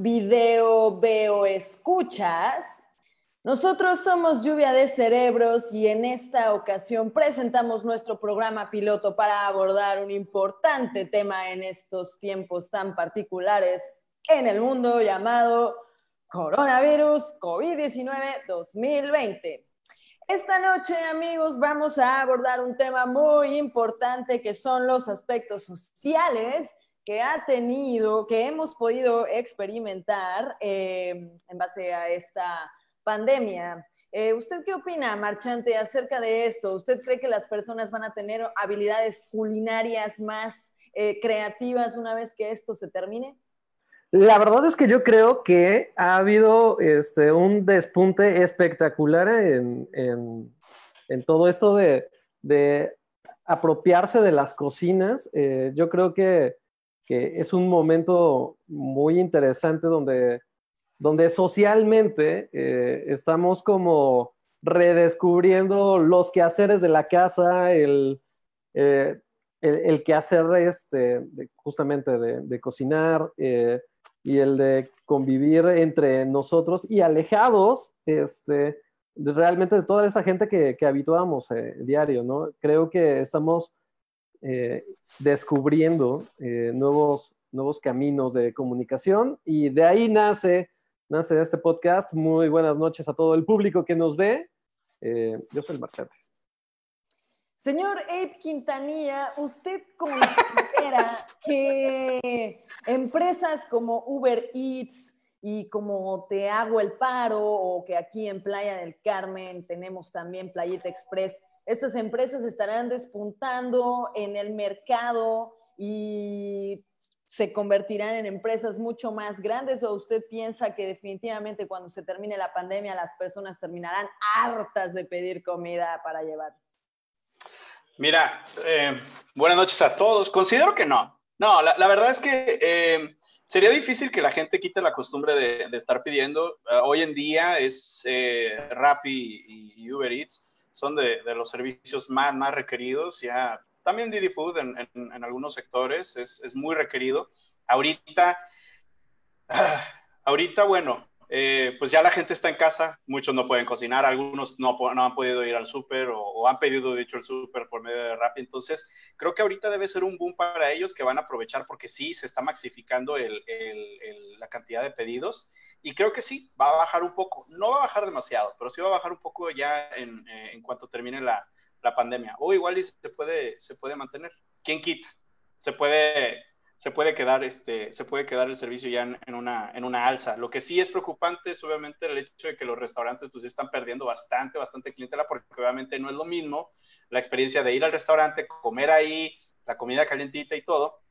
video, veo, escuchas. Nosotros somos Lluvia de Cerebros y en esta ocasión presentamos nuestro programa piloto para abordar un importante tema en estos tiempos tan particulares en el mundo llamado coronavirus COVID-19 2020. Esta noche, amigos, vamos a abordar un tema muy importante que son los aspectos sociales que ha tenido, que hemos podido experimentar eh, en base a esta pandemia. Eh, ¿Usted qué opina, Marchante, acerca de esto? ¿Usted cree que las personas van a tener habilidades culinarias más eh, creativas una vez que esto se termine? La verdad es que yo creo que ha habido este, un despunte espectacular en, todo esto de, apropiarse de las cocinas. Eh, yo creo que, es un momento muy interesante donde, donde socialmente eh, estamos como redescubriendo los quehaceres de la casa, el, eh, el, quehacer este, justamente de, cocinar y el de convivir entre nosotros y alejados este, realmente de toda esa gente que, que habituamos eh, diario, ¿no? Creo que estamos eh, descubriendo eh, nuevos, nuevos caminos de comunicación y de ahí nace, nace este podcast. Muy buenas noches a todo el público que nos ve. yo soy el Marchante. Señor Abe Quintanilla, ¿usted considera que empresas como Uber Eats y como Te Hago el Paro o que aquí en Playa del Carmen tenemos también Playita Express, estas empresas estarán despuntando en el mercado y se convertirán en empresas mucho más grandes o usted piensa que definitivamente cuando se termine la pandemia las personas terminarán hartas de pedir comida para llevar? Mira, eh, buenas noches a todos. Considero que no. No, la, verdad es que eh, sería difícil que la gente quite la costumbre de, estar pidiendo. Eh, hoy en día es Rappi y, Uber Eats son de, los servicios más, más requeridos. Ya también Didi Food en, algunos sectores es, es, muy requerido. Ahorita, ahorita, bueno, eh, pues ya la gente está en casa, muchos no pueden cocinar, algunos no, han podido ir al súper o, han pedido, de el súper por medio de Rappi. Entonces, creo que ahorita debe ser un boom para ellos que van a aprovechar porque sí, se está maxificando la cantidad de pedidos y creo que sí, va a bajar un poco. No va a bajar demasiado, pero sí va a bajar un poco ya en, eh, cuanto termine la, pandemia. O igual se puede, se puede mantener. ¿Quién quita? Se puede se puede quedar, este, se puede quedar el servicio ya en, una, en una alza. Lo que sí es preocupante es obviamente el hecho de que los restaurantes pues están perdiendo bastante, bastante clientela porque obviamente no es lo mismo la experiencia de ir al restaurante, comer ahí, la comida calientita y todo,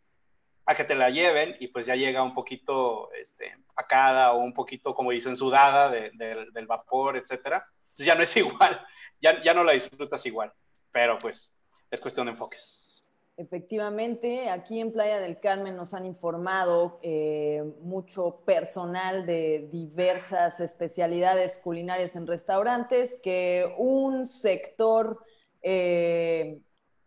a que te la lleven y pues ya llega un poquito este, empacada o un poquito, como dicen, sudada del vapor, etcétera. Entonces ya no es igual, ya, ya no la disfrutas igual, pero pues es cuestión de enfoques. Efectivamente, aquí en Playa del Carmen nos han informado eh, mucho personal de diversas especialidades culinarias en restaurantes que un sector eh,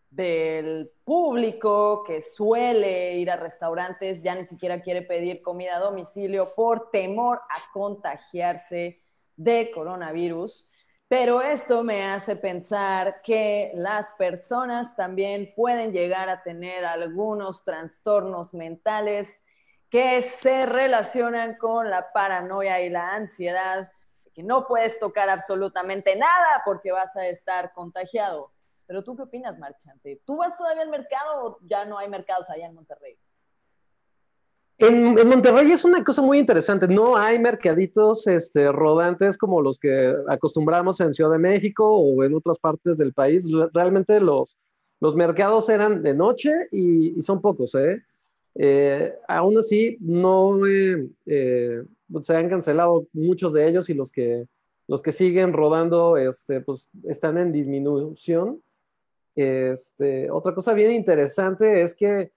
del público que suele ir a restaurantes ya ni siquiera quiere pedir comida a domicilio por temor a contagiarse de coronavirus. Pero esto me hace pensar que las personas también pueden llegar a tener algunos trastornos mentales que se relacionan con la paranoia y la ansiedad, que no puedes tocar absolutamente nada porque vas a estar contagiado. Pero tú qué opinas, Marchante? ¿Tú vas todavía al mercado o ya no hay mercados allá en Monterrey? En, Monterrey es una cosa muy interesante. No hay mercaditos este, rodantes como los que acostumbramos en Ciudad de México o en otras partes del país. Realmente los, los mercados eran de noche y, son pocos. ¿eh? ¿eh? aún así, no eh, se han cancelado muchos de ellos y los que, los que siguen rodando este, pues, están en disminución. Este, otra cosa bien interesante es que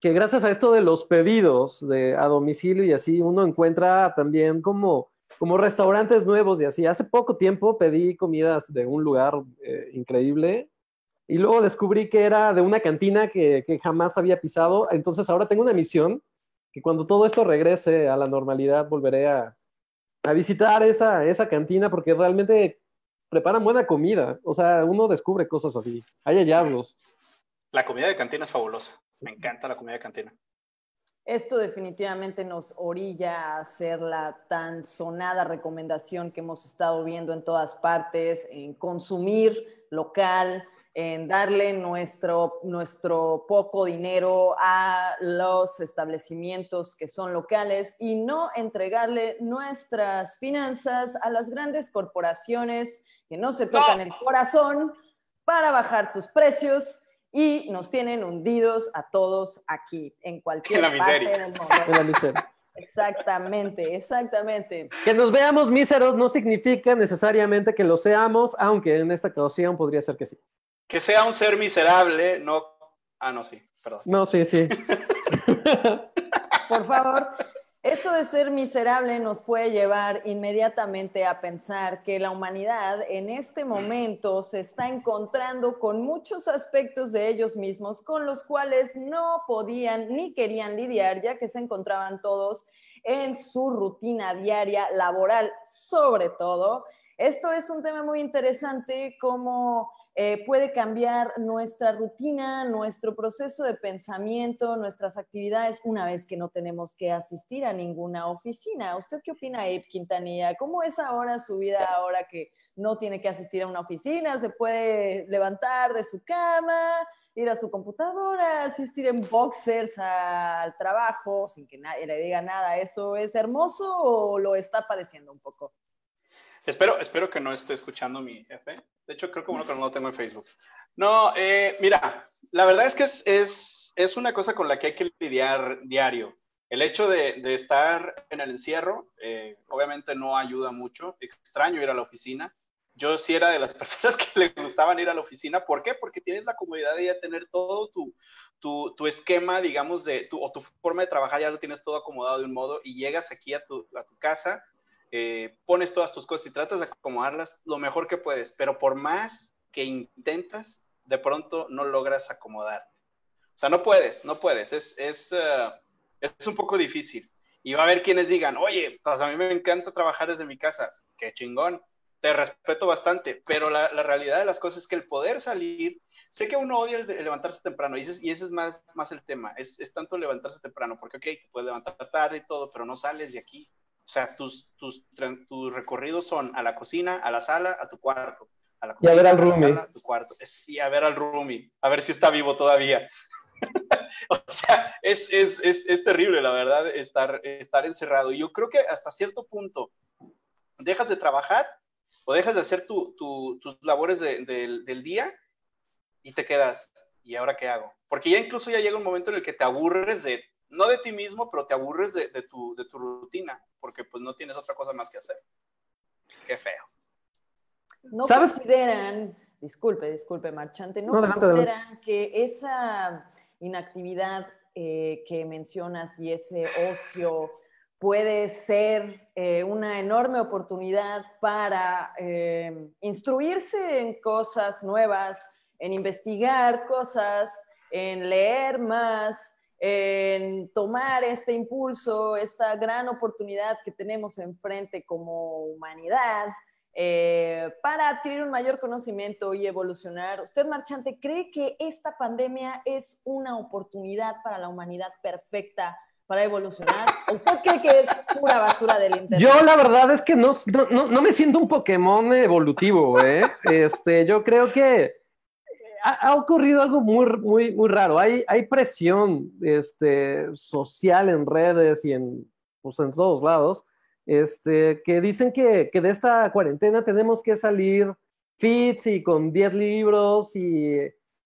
que gracias a esto de los pedidos de, a domicilio y así, uno encuentra también como, como restaurantes nuevos y así. Hace poco tiempo pedí comidas de un lugar eh, increíble y luego descubrí que era de una cantina que, que, jamás había pisado. Entonces ahora tengo una misión que cuando todo esto regrese a la normalidad volveré a, a visitar esa, esa cantina porque realmente preparan buena comida. O sea, uno descubre cosas así. Hay hallazgos. La comida de cantina es fabulosa. Me encanta la comida de cantina. Esto definitivamente nos orilla a hacer la tan sonada recomendación que hemos estado viendo en todas partes, en consumir local, en darle nuestro, nuestro poco dinero a los establecimientos que son locales y no entregarle nuestras finanzas a las grandes corporaciones que no se tocan el corazón para bajar sus precios y nos tienen hundidos a todos aquí, en cualquier parte del mundo. En la miseria. Exactamente, exactamente. Que nos veamos míseros no significa necesariamente que lo seamos, aunque en esta ocasión podría ser que sí. Que sea un ser miserable, no... Ah, no, sí, perdón. No, sí, sí. Por favor, eso de ser miserable nos puede llevar inmediatamente a pensar que la humanidad en este momento se está encontrando con muchos aspectos de ellos mismos con los cuales no podían ni querían lidiar, ya que se encontraban todos en su rutina diaria laboral, sobre todo. Esto es un tema muy interesante como eh, puede cambiar nuestra rutina, nuestro proceso de pensamiento, nuestras actividades una vez que no tenemos que asistir a ninguna oficina. ¿Usted qué opina, Abe Quintanilla? ¿Cómo es ahora su vida ahora que no tiene que asistir a una oficina? ¿Se puede levantar de su cama? ir a su computadora, asistir en boxers al trabajo sin que nadie le diga nada. ¿Eso es hermoso o lo está padeciendo un poco? Espero, espero que no esté escuchando mi jefe. De hecho, creo que uno que no lo tengo en Facebook. No, eh, mira, la verdad es que es, es, es, una cosa con la que hay que lidiar diario. El hecho de, de estar en el encierro, eh, obviamente no ayuda mucho. Extraño ir a la oficina. Yo sí era de las personas que le gustaban ir a la oficina. ¿Por qué? Porque tienes la comodidad de ya tener todo tu, tu, tu esquema, digamos, de tu, o tu forma de trabajar, ya lo tienes todo acomodado de un modo y llegas aquí a tu, a tu casa eh, pones todas tus cosas y tratas de acomodarlas lo mejor que puedes, pero por más que intentas, de pronto no logras acomodar. O sea, no puedes, no puedes, es, es, uh, es un poco difícil. Y va a haber quienes digan, oye, pues a mí me encanta trabajar desde mi casa, qué chingón, te respeto bastante, pero la, la, realidad de las cosas es que el poder salir, sé que uno odia el, levantarse temprano, y ese, y ese es más, más el tema, es, es, tanto levantarse temprano, porque ok, te puedes levantar tarde y todo, pero no sales de aquí, o sea, tus, tus, tus recorridos son a la cocina, a la sala, a tu cuarto. A la cocina, y a ver al roomie. A, tu cuarto. y a ver al roomie, a ver si está vivo todavía. o sea, es, es, es, es, terrible, la verdad, estar, estar encerrado. Y yo creo que hasta cierto punto dejas de trabajar o dejas de hacer tu, tu, tus labores de, de, del día y te quedas, ¿y ahora qué hago? Porque ya incluso ya llega un momento en el que te aburres de no de ti mismo, pero te aburres de, de, tu, de tu rutina, porque pues no tienes otra cosa más que hacer. Qué feo. No consideran, disculpe, disculpe, marchante, no, consideran que esa inactividad eh, que mencionas y ese ocio puede ser eh, una enorme oportunidad para eh, instruirse en cosas nuevas, en investigar cosas, en leer más, en tomar este impulso, esta gran oportunidad que tenemos enfrente como humanidad eh, para adquirir un mayor conocimiento y evolucionar. ¿Usted, marchante, cree que esta pandemia es una oportunidad para la humanidad perfecta para evolucionar? ¿Usted cree que es pura basura del Internet? Yo la verdad es que no, no, no me siento un Pokémon evolutivo, ¿eh? Este, yo creo que ha, ocurrido algo muy, muy, muy raro. Hay, hay presión este, social en redes y en, pues, en todos lados este, que dicen que, que de esta cuarentena tenemos que salir fits y con 10 libros y,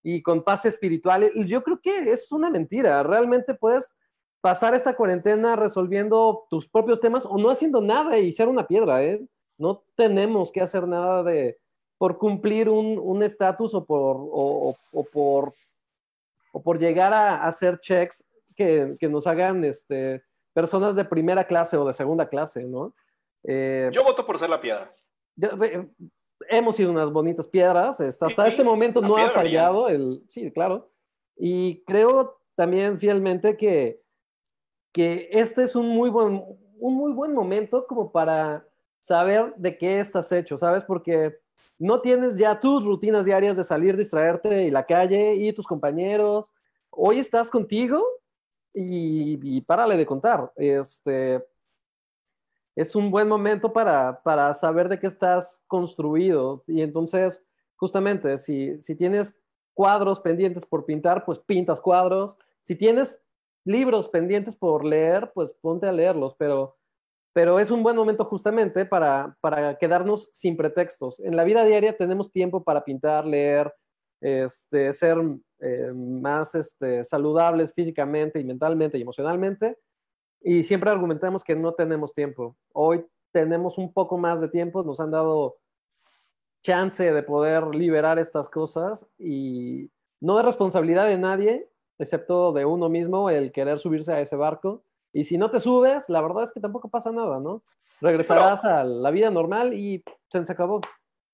y con paz espiritual. Yo creo que es una mentira. Realmente puedes pasar esta cuarentena resolviendo tus propios temas o no haciendo nada y ser una piedra. ¿eh? No tenemos que hacer nada de, por cumplir un estatus o por, o, o, por, o por llegar a, hacer checks que, que, nos hagan este, personas de primera clase o de segunda clase, ¿no? Eh, Yo voto por ser la piedra. hemos sido unas bonitas piedras, hasta, hasta este momento no ha fallado el, sí, claro, y creo también fielmente que que este es un muy buen, un muy buen momento como para saber de qué estás hecho, ¿sabes? Porque no tienes ya tus rutinas diarias de salir, distraerte y la calle y tus compañeros. Hoy estás contigo y, y párale de contar. Este, es un buen momento para, para saber de qué estás construido. Y entonces, justamente, si, si tienes cuadros pendientes por pintar, pues pintas cuadros. Si tienes libros pendientes por leer, pues ponte a leerlos, pero, pero es un buen momento justamente para, para quedarnos sin pretextos. En la vida diaria tenemos tiempo para pintar, leer, este, ser eh, más este, saludables físicamente y mentalmente y emocionalmente. Y siempre argumentamos que no tenemos tiempo. Hoy tenemos un poco más de tiempo, nos han dado chance de poder liberar estas cosas y no es responsabilidad de nadie, excepto de uno mismo, el querer subirse a ese barco. Y si no te subes, la verdad es que tampoco pasa nada, ¿no? Regresarás a la vida normal y se acabó.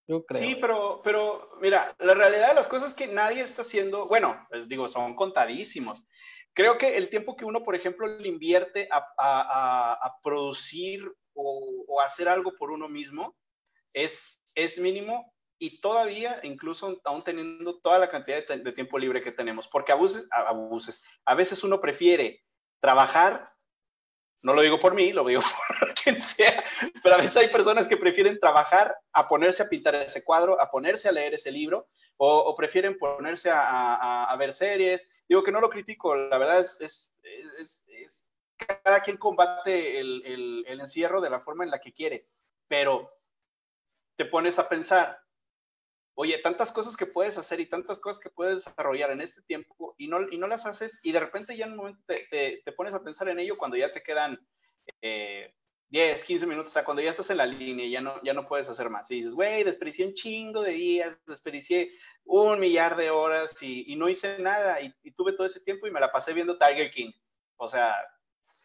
Yo creo. Sí, pero, pero mira, la realidad de las cosas es que nadie está haciendo, bueno, les digo, son contadísimos. Creo que el tiempo que uno, por ejemplo, le invierte a, a, a producir o, o, hacer algo por uno mismo es, es mínimo y todavía, incluso aún teniendo toda la cantidad de, tiempo libre que tenemos, porque abuses, abuses, a veces uno prefiere trabajar, no lo digo por mí, lo digo por quien sea, pero a veces hay personas que prefieren trabajar a ponerse a pintar ese cuadro, a ponerse a leer ese libro, o, prefieren ponerse a, a, ver series. Digo que no lo critico, la verdad es, es, es, es cada quien combate el encierro de la forma en la que quiere, pero te pones a pensar, oye, tantas cosas que puedes hacer y tantas cosas que puedes desarrollar en este tiempo y no, y no las haces y de repente ya en un momento te, te, pones a pensar en ello cuando ya te quedan eh, 10, 15 minutos, o sea, cuando ya estás en la línea ya no, ya no puedes hacer más. Y dices, güey, desperdicié un chingo de días, desperdicié un millar de horas y, y no hice nada y, y, tuve todo ese tiempo y me la pasé viendo Tiger King. O sea,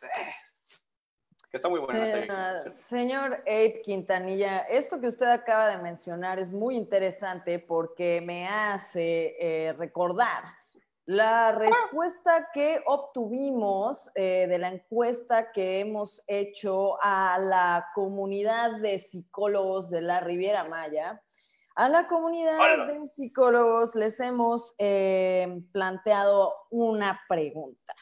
eh, está muy buena. Señor Abe Quintanilla, esto que usted acaba de mencionar es muy interesante porque me hace eh, recordar la respuesta que obtuvimos eh, de la encuesta que hemos hecho a la comunidad de psicólogos de la Riviera Maya. A la comunidad Hola. de psicólogos les hemos eh, planteado una pregunta.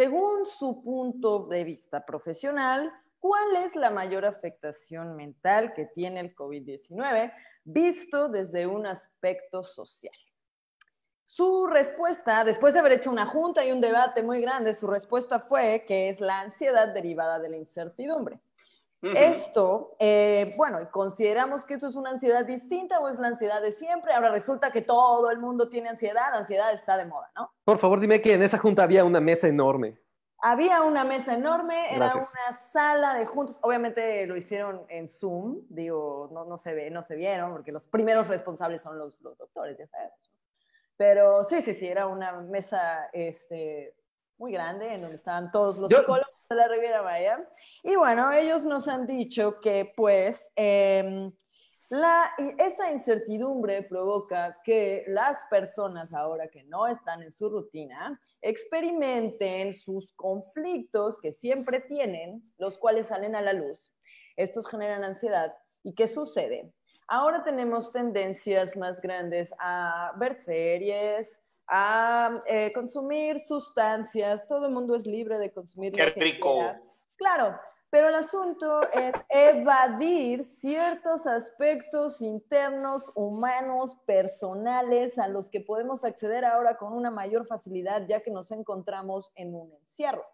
Según su punto de vista profesional, ¿cuál es la mayor afectación mental que tiene el COVID-19 visto desde un aspecto social? Su respuesta, después de haber hecho una junta y un debate muy grande, su respuesta fue que es la ansiedad derivada de la incertidumbre. Uh -huh. Esto, eh, bueno, consideramos que esto es una ansiedad distinta o es la ansiedad de siempre. Ahora resulta que todo el mundo tiene ansiedad, ansiedad está de moda, ¿no? Por favor, dime que en esa junta había una mesa enorme. Había una mesa enorme, era Gracias. una sala de juntos, obviamente lo hicieron en Zoom, digo, no, no, se ve, no se vieron, porque los primeros responsables son los, los doctores, ya sabes. Pero sí, sí, sí, era una mesa este, muy grande en donde estaban todos los Yo... psicólogos de la Riviera Maya. Y bueno, ellos nos han dicho que pues eh, la, esa incertidumbre provoca que las personas ahora que no están en su rutina experimenten sus conflictos que siempre tienen, los cuales salen a la luz. Estos generan ansiedad. ¿Y qué sucede? Ahora tenemos tendencias más grandes a ver series, a eh, consumir sustancias, todo el mundo es libre de consumir. ¡Qué rico! Quiera. Claro, pero el asunto es evadir ciertos aspectos internos, humanos, personales, a los que podemos acceder ahora con una mayor facilidad, ya que nos encontramos en un encierro.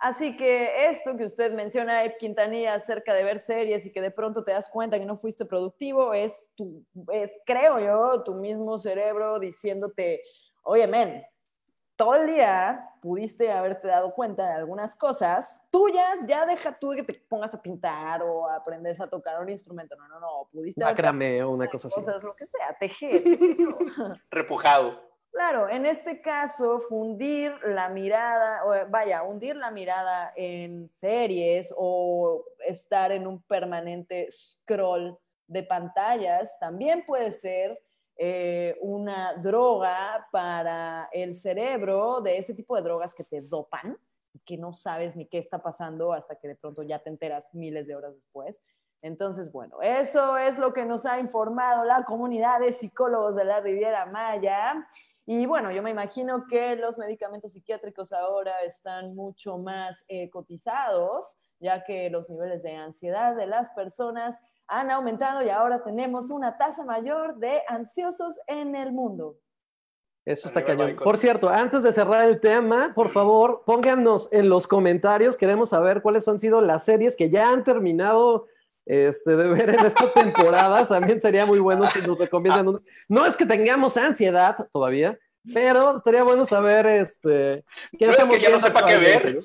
Así que esto que usted menciona, Ed Quintanilla, acerca de ver series y que de pronto te das cuenta que no fuiste productivo, es, tu, es creo yo, tu mismo cerebro diciéndote, oye, men, todo el día pudiste haberte dado cuenta de algunas cosas tuyas, ya deja tú que te pongas a pintar o aprendes a tocar un instrumento. No, no, no, pudiste. Macramé o una cosa cosas, así. Lo que sea, tejer. Repujado. Claro, en este caso, fundir la mirada, o vaya, hundir la mirada en series o estar en un permanente scroll de pantallas también puede ser eh, una droga para el cerebro, de ese tipo de drogas que te dopan, que no sabes ni qué está pasando hasta que de pronto ya te enteras miles de horas después. Entonces, bueno, eso es lo que nos ha informado la comunidad de psicólogos de la Riviera Maya. Y bueno, yo me imagino que los medicamentos psiquiátricos ahora están mucho más eh, cotizados, ya que los niveles de ansiedad de las personas han aumentado y ahora tenemos una tasa mayor de ansiosos en el mundo. Eso está cañón. Por cierto, antes de cerrar el tema, por favor, pónganos en los comentarios, queremos saber cuáles han sido las series que ya han terminado este, de ver en esta temporada. También sería muy bueno si nos recomiendan. No es que tengamos ansiedad todavía, pero estaría bueno saber este, qué no es que ya no sepa qué ver.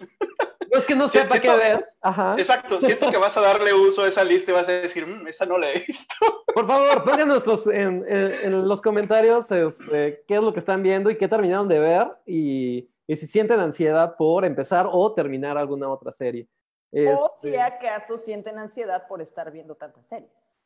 No es que no sepa qué ver. Exacto, siento que vas a darle uso a esa lista y vas a decir, mm, esa no la he visto. Por favor, pónganos en, en, los comentarios este, qué es lo que están viendo y qué terminaron de ver y, y si sienten ansiedad por empezar o terminar alguna otra serie. O si este acaso sienten ansiedad por estar viendo tantas series.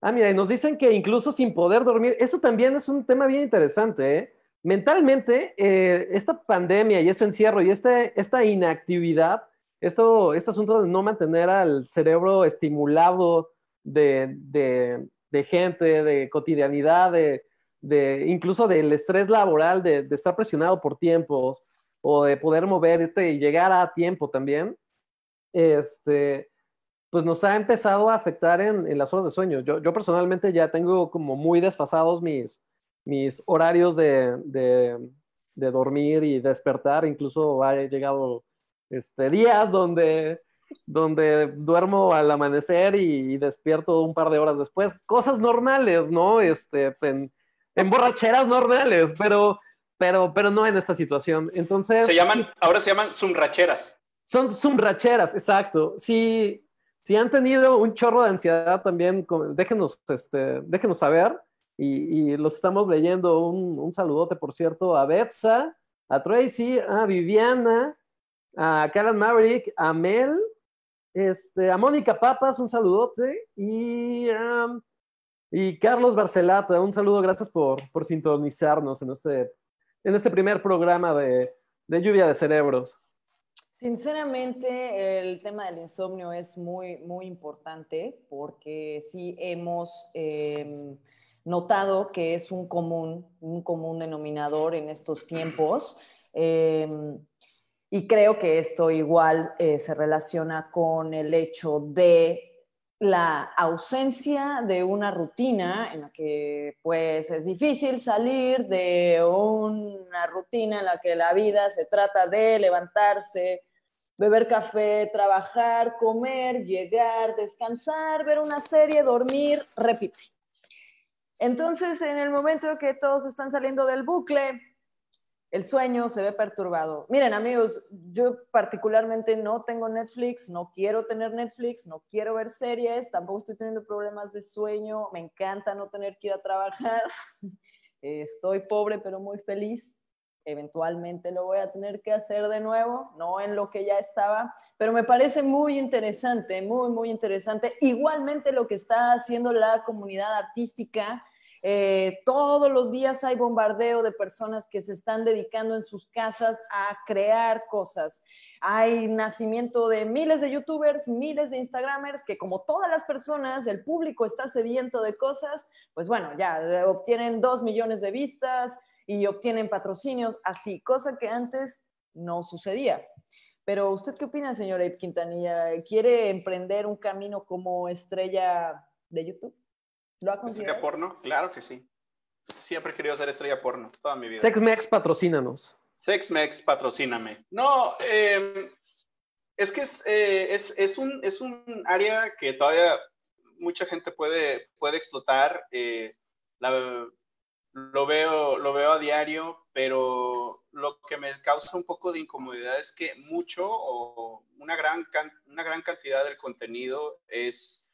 Ah, mira, y nos dicen que incluso sin poder dormir, eso también es un tema bien interesante. ¿eh? Mentalmente, eh, esta pandemia y este encierro y este, esta inactividad, esto, este asunto de no mantener al cerebro estimulado de, de, gente, de cotidianidad, de, de, incluso del estrés laboral, de, estar presionado por tiempos, o de poder moverte y llegar a tiempo también, este, pues nos ha empezado a afectar en, las horas de sueño. Yo, yo, personalmente ya tengo como muy desfasados mis, mis horarios de, de, dormir y despertar. Incluso ha llegado este, días donde, donde duermo al amanecer y, despierto un par de horas después. Cosas normales, ¿no? Este, en, en borracheras normales, pero pero, pero no en esta situación. Entonces... Se llaman, ahora se llaman zumracheras. Son zumracheras, exacto. Si, si han tenido un chorro de ansiedad también, déjenos, este, déjenos saber. Y, los estamos leyendo. Un, un, saludote, por cierto, a Betsa, a Tracy, a Viviana, a Karen Maverick, a Mel, este, a Mónica Papas, un saludote. Y, y Carlos Barcelata, un saludo. Gracias por, por sintonizarnos en este en este primer programa de, lluvia de cerebros? Sinceramente, el tema del insomnio es muy, muy importante porque sí hemos em, notado que es un común, un común denominador en estos tiempos. Em, y creo que esto igual eh, se relaciona con el hecho de la ausencia de una rutina en la que pues es difícil salir de una rutina en la que la vida se trata de levantarse, beber café, trabajar, comer, llegar, descansar, ver una serie, dormir, repite. Entonces, en el momento que todos están saliendo del bucle, el sueño se ve perturbado. Miren, amigos, yo particularmente no tengo Netflix, no quiero tener Netflix, no quiero ver series, tampoco estoy teniendo problemas de sueño, me encanta no tener que ir a trabajar. Estoy pobre pero muy feliz. Eventualmente lo voy a tener que hacer de nuevo, no en lo que ya estaba, pero me parece muy interesante, muy, muy interesante. Igualmente lo que está haciendo la comunidad artística eh, todos los días hay bombardeo de personas que se están dedicando en sus casas a crear cosas. Hay nacimiento de miles de youtubers, miles de instagramers que como todas las personas, el público está sediento de cosas, pues bueno, ya eh, obtienen dos millones de vistas y obtienen patrocinios, así, cosa que antes no sucedía. Pero usted qué opina, señora Ip Quintanilla? ¿Quiere emprender un camino como estrella de YouTube? ¿Lo ha ¿Estrella porno? Claro que sí. Siempre he querido ser estrella porno, toda mi vida. Sexmex, patrocínanos. Sexmex, patrocíname. No, em, es que eh, es, es, un, es un área que todavía mucha gente puede, puede explotar. Eh, lo, veo, lo veo a diario, pero lo que me causa un poco de incomodidad es que mucho o una gran, una gran cantidad del contenido es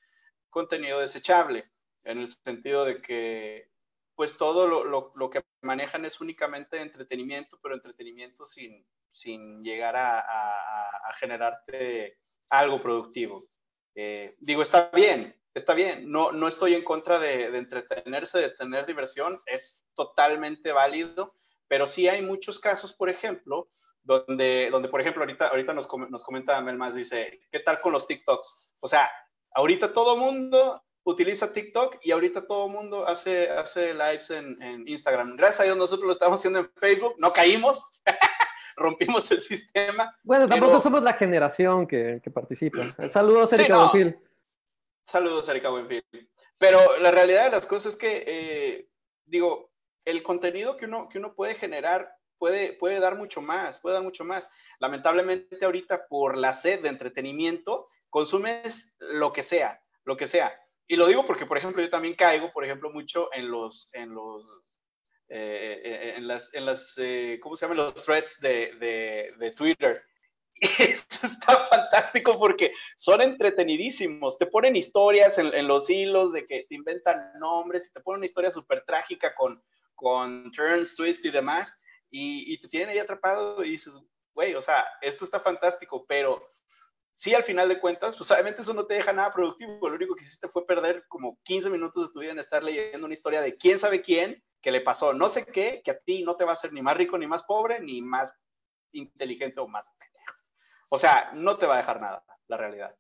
contenido desechable en el sentido de que pues todo lo, que manejan es únicamente entretenimiento, pero entretenimiento sin, sin llegar a, generarte algo productivo. Eh, digo, está bien, está bien, no, no estoy en contra de, de, entretenerse, de tener diversión, es totalmente válido, pero sí hay muchos casos, por ejemplo, donde, donde por ejemplo, ahorita, ahorita nos, nos comenta Mel más, dice, ¿qué tal con los TikToks? O sea, ahorita todo mundo utiliza TikTok y ahorita todo el mundo hace, hace lives en, en, Instagram. Gracias a Dios nosotros lo estamos haciendo en Facebook, no caímos, rompimos el sistema. Bueno, tampoco somos la generación que, que participa. Saludos, Erika sí, Saludos, Erika Buenfil. Pero la realidad de las cosas es que, eh, digo, el contenido que uno, que uno puede generar puede, puede dar mucho más, puede dar mucho más. Lamentablemente ahorita por la sed de entretenimiento, consumes lo que sea, lo que sea. Y lo digo porque, por ejemplo, yo también caigo, por ejemplo, mucho en los, en los, eh, eh, en las, en las ¿cómo se llaman? Los threads de, de, de Twitter. Eso está fantástico porque son entretenidísimos. Te ponen historias en, los hilos de que te inventan nombres y te ponen una historia súper trágica con, con turns, twist y demás. Y, te tienen ahí atrapado y dices, güey, o sea, esto está fantástico, pero sí, al final de cuentas, pues obviamente eso no te deja nada productivo. Lo único que hiciste fue perder como 15 minutos de tu vida en estar leyendo una historia de quién sabe quién que le pasó no sé qué, que a ti no te va a hacer ni más rico, ni más pobre, ni más inteligente o más o sea, no te va a dejar nada, la realidad.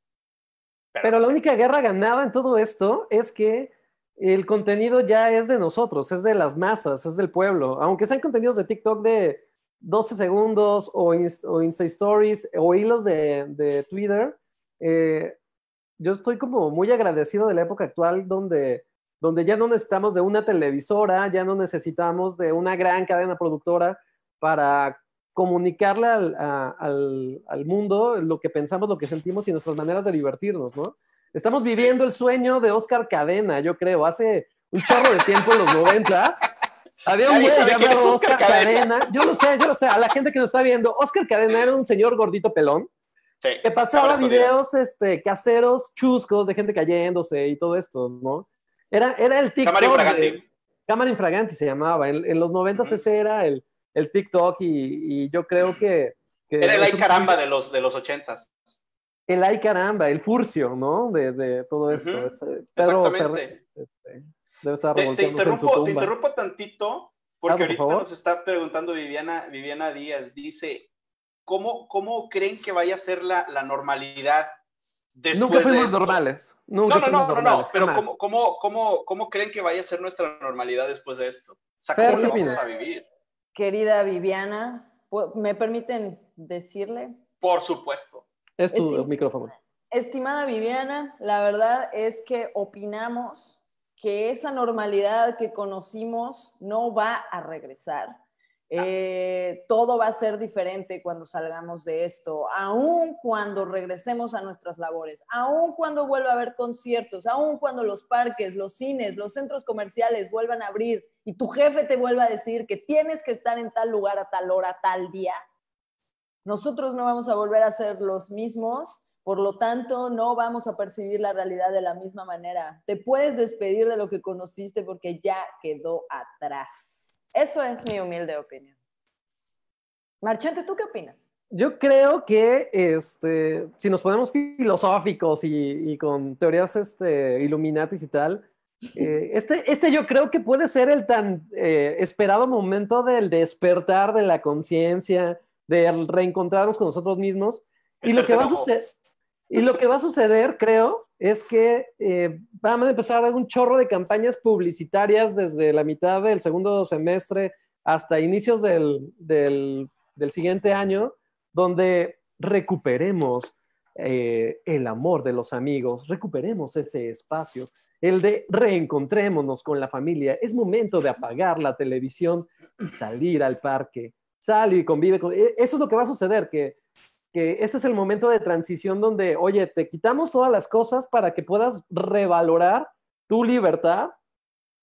Pero, la única guerra ganada en todo esto es que el contenido ya es de nosotros, es de las masas, es del pueblo. Aunque sean contenidos de TikTok de 12 segundos o, Insta Stories o hilos de, Twitter, eh, yo estoy como muy agradecido de la época actual donde, donde ya no necesitamos de una televisora, ya no necesitamos de una gran cadena productora para comunicarle al, mundo lo que pensamos, lo que sentimos y nuestras maneras de divertirnos, ¿no? Estamos viviendo el sueño de Oscar Cadena, yo creo. Hace un chorro de tiempo en los noventas. Había un güey llamado Oscar, Cadena. Yo lo sé, yo lo sé. A la gente que nos está viendo, Oscar Cadena era un señor gordito pelón que pasaba videos este, caseros chuscos de gente cayéndose y todo esto, ¿no? Era, era el TikTok. Cámara infragante. Cámara infragante se llamaba. En, los noventas ese era el, el TikTok y, yo creo que... Era el ay caramba de los, de los ochentas. El ay caramba, el furcio, ¿no? De, todo esto. Exactamente. Este, debe estar te, te, interrumpo, te interrumpo tantito porque ahorita nos está preguntando Viviana, Viviana Díaz. Dice, ¿cómo, ¿cómo creen que vaya a ser la, la normalidad después Nunca fuimos normales. Nunca no, no, no, no, no, pero ¿cómo, cómo, cómo, cómo creen que vaya a ser nuestra normalidad después de esto? O sea, ¿cómo lo vamos a vivir? Querida Viviana, ¿me permiten decirle? Por supuesto. Es tu micrófono. Estimada Viviana, la verdad es que opinamos que esa normalidad que conocimos no va a regresar. Eh, todo va a ser diferente cuando salgamos de esto, aun cuando regresemos a nuestras labores, aun cuando vuelva a haber conciertos, aun cuando los parques, los cines, los centros comerciales vuelvan a abrir y tu jefe te vuelva a decir que tienes que estar en tal lugar a tal hora, tal día, nosotros no vamos a volver a ser los mismos, por lo tanto no vamos a percibir la realidad de la misma manera. Te puedes despedir de lo que conociste porque ya quedó atrás. Eso es mi humilde opinión. Marchante, ¿tú qué opinas? Yo creo que este, si nos ponemos filosóficos y, con teorías este, Illuminatis y tal, eh, este, este yo creo que puede ser el tan eh, esperado momento del despertar de la conciencia, de reencontrarnos con nosotros mismos. Y lo, que va a suceder, y lo que va a suceder, creo, es que eh, vamos a empezar un chorro de campañas publicitarias desde la mitad del segundo semestre hasta inicios del, del, siguiente año, donde recuperemos eh, el amor de los amigos, recuperemos ese espacio, el de reencontrémonos con la familia. Es momento de apagar la televisión y salir al parque. Sal y convive con... E, eso es lo que va a suceder, que que ese es el momento de transición donde, oye, te quitamos todas las cosas para que puedas revalorar tu libertad,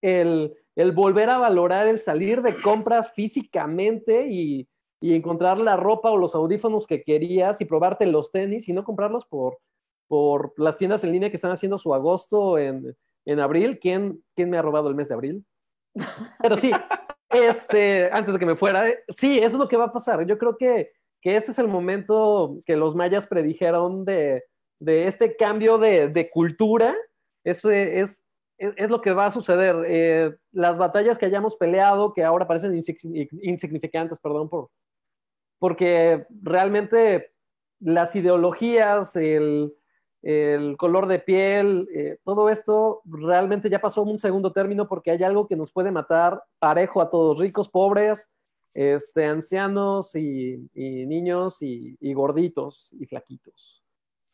el, volver a valorar el salir de compras físicamente y, encontrar la ropa o los audífonos que querías y probarte los tenis y no comprarlos por, por las tiendas en línea que están haciendo su agosto en, abril. ¿Quién, ¿Quién me ha robado el mes de abril? Pero sí, este, antes de que me fuera, eh, sí, eso es lo que va a pasar. Yo creo que que este es el momento que los mayas predijeron de, este cambio de, cultura. Eso es, es, lo que va a suceder. Eh, las batallas que hayamos peleado, que ahora parecen insignificantes, perdón por, porque realmente las ideologías, el, color de piel, eh, todo esto realmente ya pasó un segundo término porque hay algo que nos puede matar parejo a todos, ricos, pobres, este, ancianos y, niños y, gorditos y flaquitos.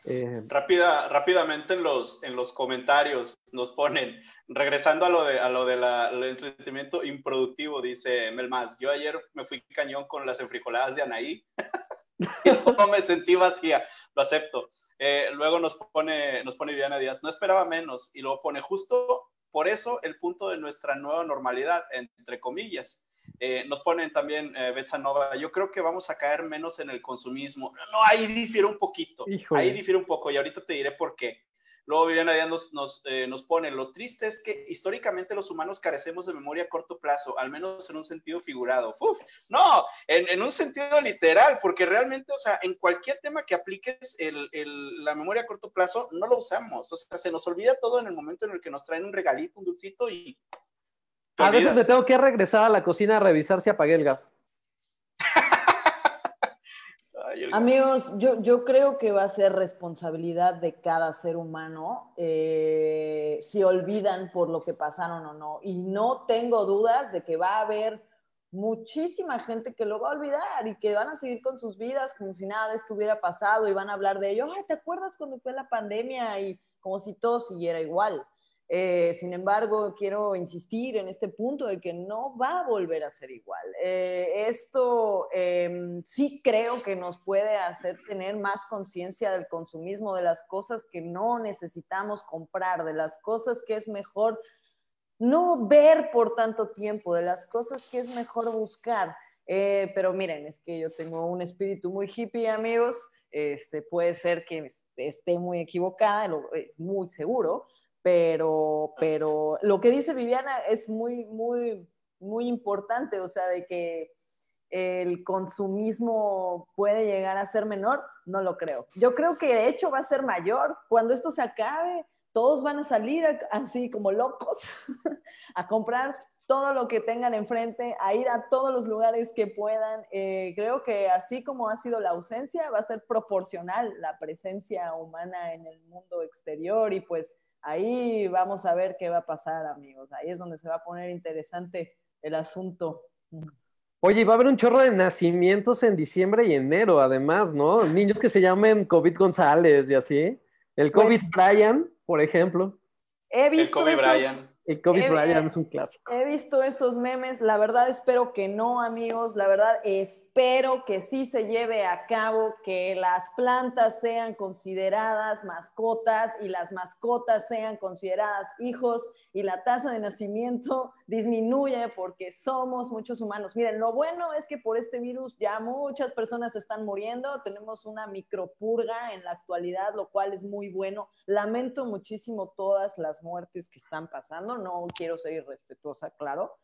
Eh, Rápida, rápidamente en los, en los comentarios nos ponen, regresando a lo de, a lo del entretenimiento improductivo, dice Melmas, yo ayer me fui cañón con las enfrijoladas de Anaí y luego me sentí vacía, lo acepto. Eh, luego nos pone, nos pone Diana Díaz, no esperaba menos, y luego pone justo por eso el punto de nuestra nueva normalidad, entre comillas. Eh, nos ponen también eh, Betsanova, yo creo que vamos a caer menos en el consumismo. No, ahí difiere un poquito, ahí difiere un poco y ahorita te diré por qué. Luego Viviana Díaz nos, nos, eh, nos, pone, lo triste es que históricamente los humanos carecemos de memoria a corto plazo, al menos en un sentido figurado. Uf, no, en, en, un sentido literal, porque realmente, o sea, en cualquier tema que apliques el, el, la memoria a corto plazo, no lo usamos. O sea, se nos olvida todo en el momento en el que nos traen un regalito, un dulcito y a veces me tengo que regresar a la cocina a revisar si apagué el gas. Amigos, yo, yo, creo que va a ser responsabilidad de cada ser humano eh, si olvidan por lo que pasaron o no. Y no tengo dudas de que va a haber muchísima gente que lo va a olvidar y que van a seguir con sus vidas como si nada estuviera pasado y van a hablar de ello. Ay, ¿te acuerdas cuando fue la pandemia? Y como si todo siguiera igual. Eh, sin embargo, quiero insistir en este punto de que no va a volver a ser igual. Eh, esto em, sí creo que nos puede hacer tener más conciencia del consumismo, de las cosas que no necesitamos comprar, de las cosas que es mejor no ver por tanto tiempo, de las cosas que es mejor buscar. Eh, pero miren, es que yo tengo un espíritu muy hippie, amigos. Este, puede ser que esté muy equivocada, es muy seguro, pero, pero lo que dice Viviana es muy, muy, muy importante, o sea, de que el consumismo puede llegar a ser menor, no lo creo. Yo creo que de hecho va a ser mayor. Cuando esto se acabe, todos van a salir así como locos a comprar todo lo que tengan enfrente, a ir a todos los lugares que puedan. Eh, creo que así como ha sido la ausencia, va a ser proporcional la presencia humana en el mundo exterior y pues ahí vamos a ver qué va a pasar, amigos. Ahí es donde se va a poner interesante el asunto. Oye, va a haber un chorro de nacimientos en diciembre y enero, además, ¿no? Niños que se llamen COVID González y así. El COVID Brian, por ejemplo. He visto el COVID Brian. El COVID Brian es un clásico. He visto esos memes, la verdad espero que no, amigos, la verdad espero que sí se lleve a cabo, que las plantas sean consideradas mascotas y las mascotas sean consideradas hijos y la tasa de nacimiento disminuye porque somos muchos humanos. Miren, lo bueno es que por este virus ya muchas personas están muriendo, tenemos una micropurga en la actualidad, lo cual es muy bueno. Lamento muchísimo todas las muertes que están pasando no quiero ser irrespetuosa, claro,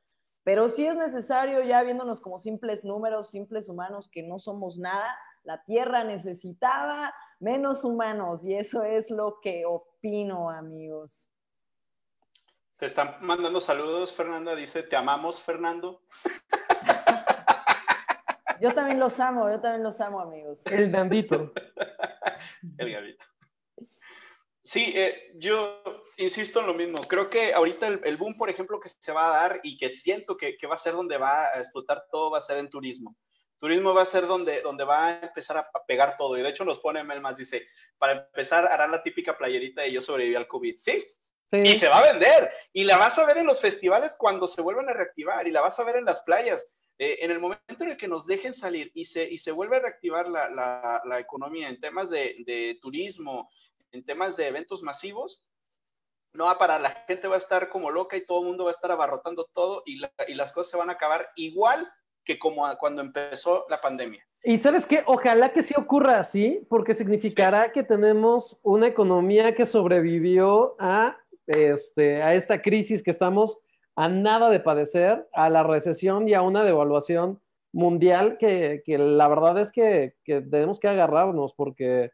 pero sí es necesario, ya viéndonos como simples números, simples humanos, que no somos nada, la Tierra necesitaba menos humanos y eso es lo que opino, amigos. Te están mandando saludos, Fernanda, dice, te amamos, Fernando. Yo también los amo, yo también los amo, amigos. El Gandito. El Gandito. Sí, eh, yo insisto en lo mismo. Creo que ahorita el, boom, por ejemplo, que se va a dar y que siento que, va a ser donde va a explotar todo, va a ser en turismo. Turismo va a ser donde, donde va a empezar a pegar todo. Y de hecho nos pone Melmas, dice, para empezar harán la típica playerita de yo sobreviví al COVID. ¿Sí? Y se va a vender. Y la vas a ver en los festivales cuando se vuelvan a reactivar. Y la vas a ver en las playas. Eh, en el momento en el que nos dejen salir y se, y se vuelve a reactivar la, la, economía en temas de, de turismo, en temas de eventos masivos, no va para la gente va a estar como loca y todo el mundo va a estar abarrotando todo y, las cosas se van a acabar igual que como cuando empezó la pandemia. Y sabes qué, ojalá que sí ocurra así, porque significará que tenemos una economía que sobrevivió a, este, a esta crisis que estamos a nada de padecer, a la recesión y a una devaluación mundial que, la verdad es que, que tenemos que agarrarnos porque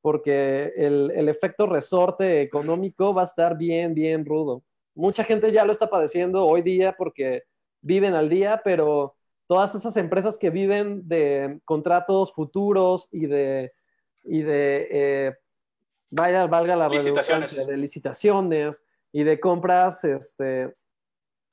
porque el, efecto resorte económico va a estar bien, bien rudo. Mucha gente ya lo está padeciendo hoy día porque viven al día, pero, todas esas empresas que viven de contratos futuros y de, y de eh, vaya, valga la licitaciones. de licitaciones y de compras este,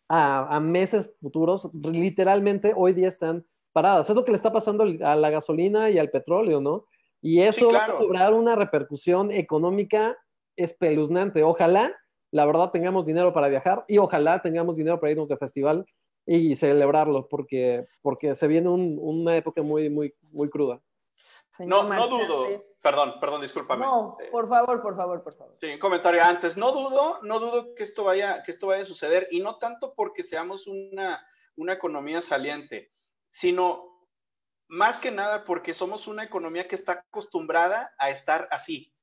a, meses futuros, literalmente hoy día están paradas. Es lo que le está pasando a la gasolina y al petróleo, ¿no? Y eso va a cobrar una repercusión económica espeluznante. Ojalá, la verdad, tengamos dinero para viajar y ojalá tengamos dinero para irnos de festival y celebrarlo, porque, porque se viene una época muy, muy, muy cruda. no, no dudo, perdón, perdón, discúlpame. No, por favor, por favor, por favor. Sí, un comentario antes. No dudo, no dudo que esto vaya, que esto vaya a suceder, y no tanto porque seamos una, una economía saliente, sino más que nada porque somos una economía que está acostumbrada a estar así.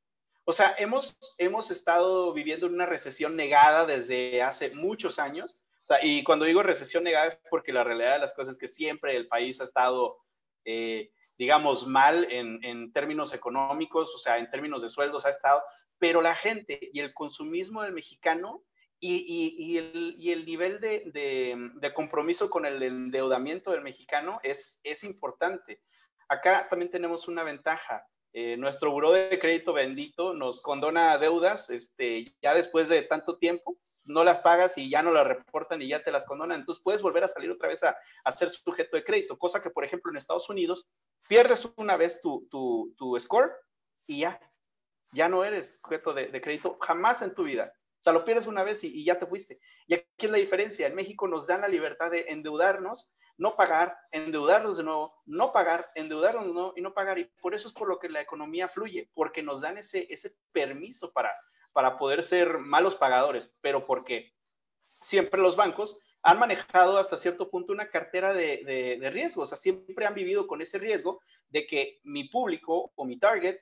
O sea, hemos, hemos estado viviendo una recesión negada desde hace muchos años. O sea, y cuando digo recesión negada es porque la realidad de las cosas es que siempre el país ha estado, eh, digamos, mal en, en términos económicos, o sea, en términos de sueldos ha estado, pero la gente y el consumismo del mexicano y, el, nivel de, compromiso con el endeudamiento del mexicano es, importante. Acá también tenemos una ventaja. Eh, nuestro buró de crédito bendito nos condona deudas este, ya después de tanto tiempo, no las pagas y ya no las reportan y ya te las condonan. Entonces puedes volver a salir otra vez a, ser sujeto de crédito, cosa que, por ejemplo, en Estados Unidos pierdes una vez tu, score y ya, ya no eres sujeto de crédito jamás en tu vida. O sea, lo pierdes una vez y, ya te fuiste. Y aquí es la diferencia. En México nos dan la libertad de endeudarnos, no pagar, endeudarnos de nuevo, no pagar, endeudarnos de nuevo y no pagar. Y por eso es por lo que la economía fluye, porque nos dan ese, ese permiso para, para poder ser malos pagadores, pero porque siempre los bancos han manejado hasta cierto punto una cartera de, de, de riesgo, o sea, siempre han vivido con ese riesgo de que mi público o mi target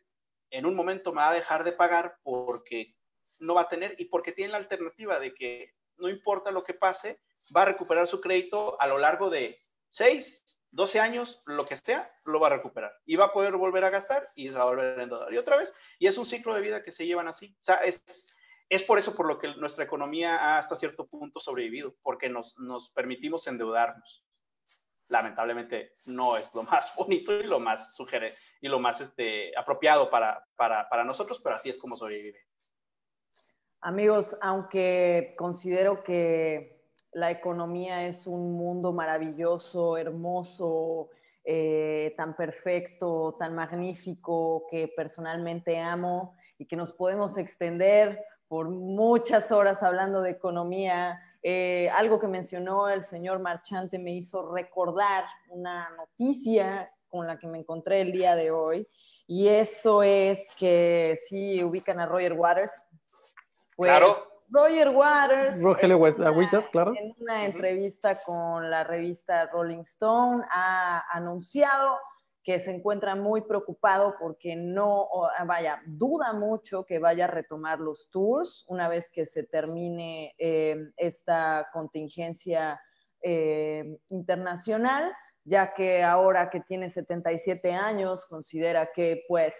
en un momento me va a dejar de pagar porque no va a tener y porque tiene la alternativa de que no importa lo que pase, va a recuperar su crédito a lo largo de 6, 12 años, lo que sea, lo va a recuperar y va a poder volver a gastar y se va a volver a endeudar. Y otra vez, y es un ciclo de vida que se llevan así. O sea, es, es por eso por lo que nuestra economía ha hasta cierto punto sobrevivido, porque nos, nos permitimos endeudarnos. Lamentablemente no es lo más bonito y lo más sugiere y lo más este, apropiado para, para, para nosotros, pero así es como sobrevive. Amigos, aunque considero que la economía es un mundo maravilloso, hermoso, eh, tan perfecto, tan magnífico, que personalmente amo y que nos podemos extender por muchas horas hablando de economía. Eh, algo que mencionó el señor Marchante me hizo recordar una noticia con la que me encontré el día de hoy. Y esto es que sí ubican a Roger Waters, pues, Roger Waters. Rogelio Agüitas, claro. En una entrevista con la revista Rolling Stone ha anunciado que se encuentra muy preocupado porque no, vaya, duda mucho que vaya a retomar los tours una vez que se termine eh, esta contingencia eh, internacional, ya que ahora que tiene 77 años considera que pues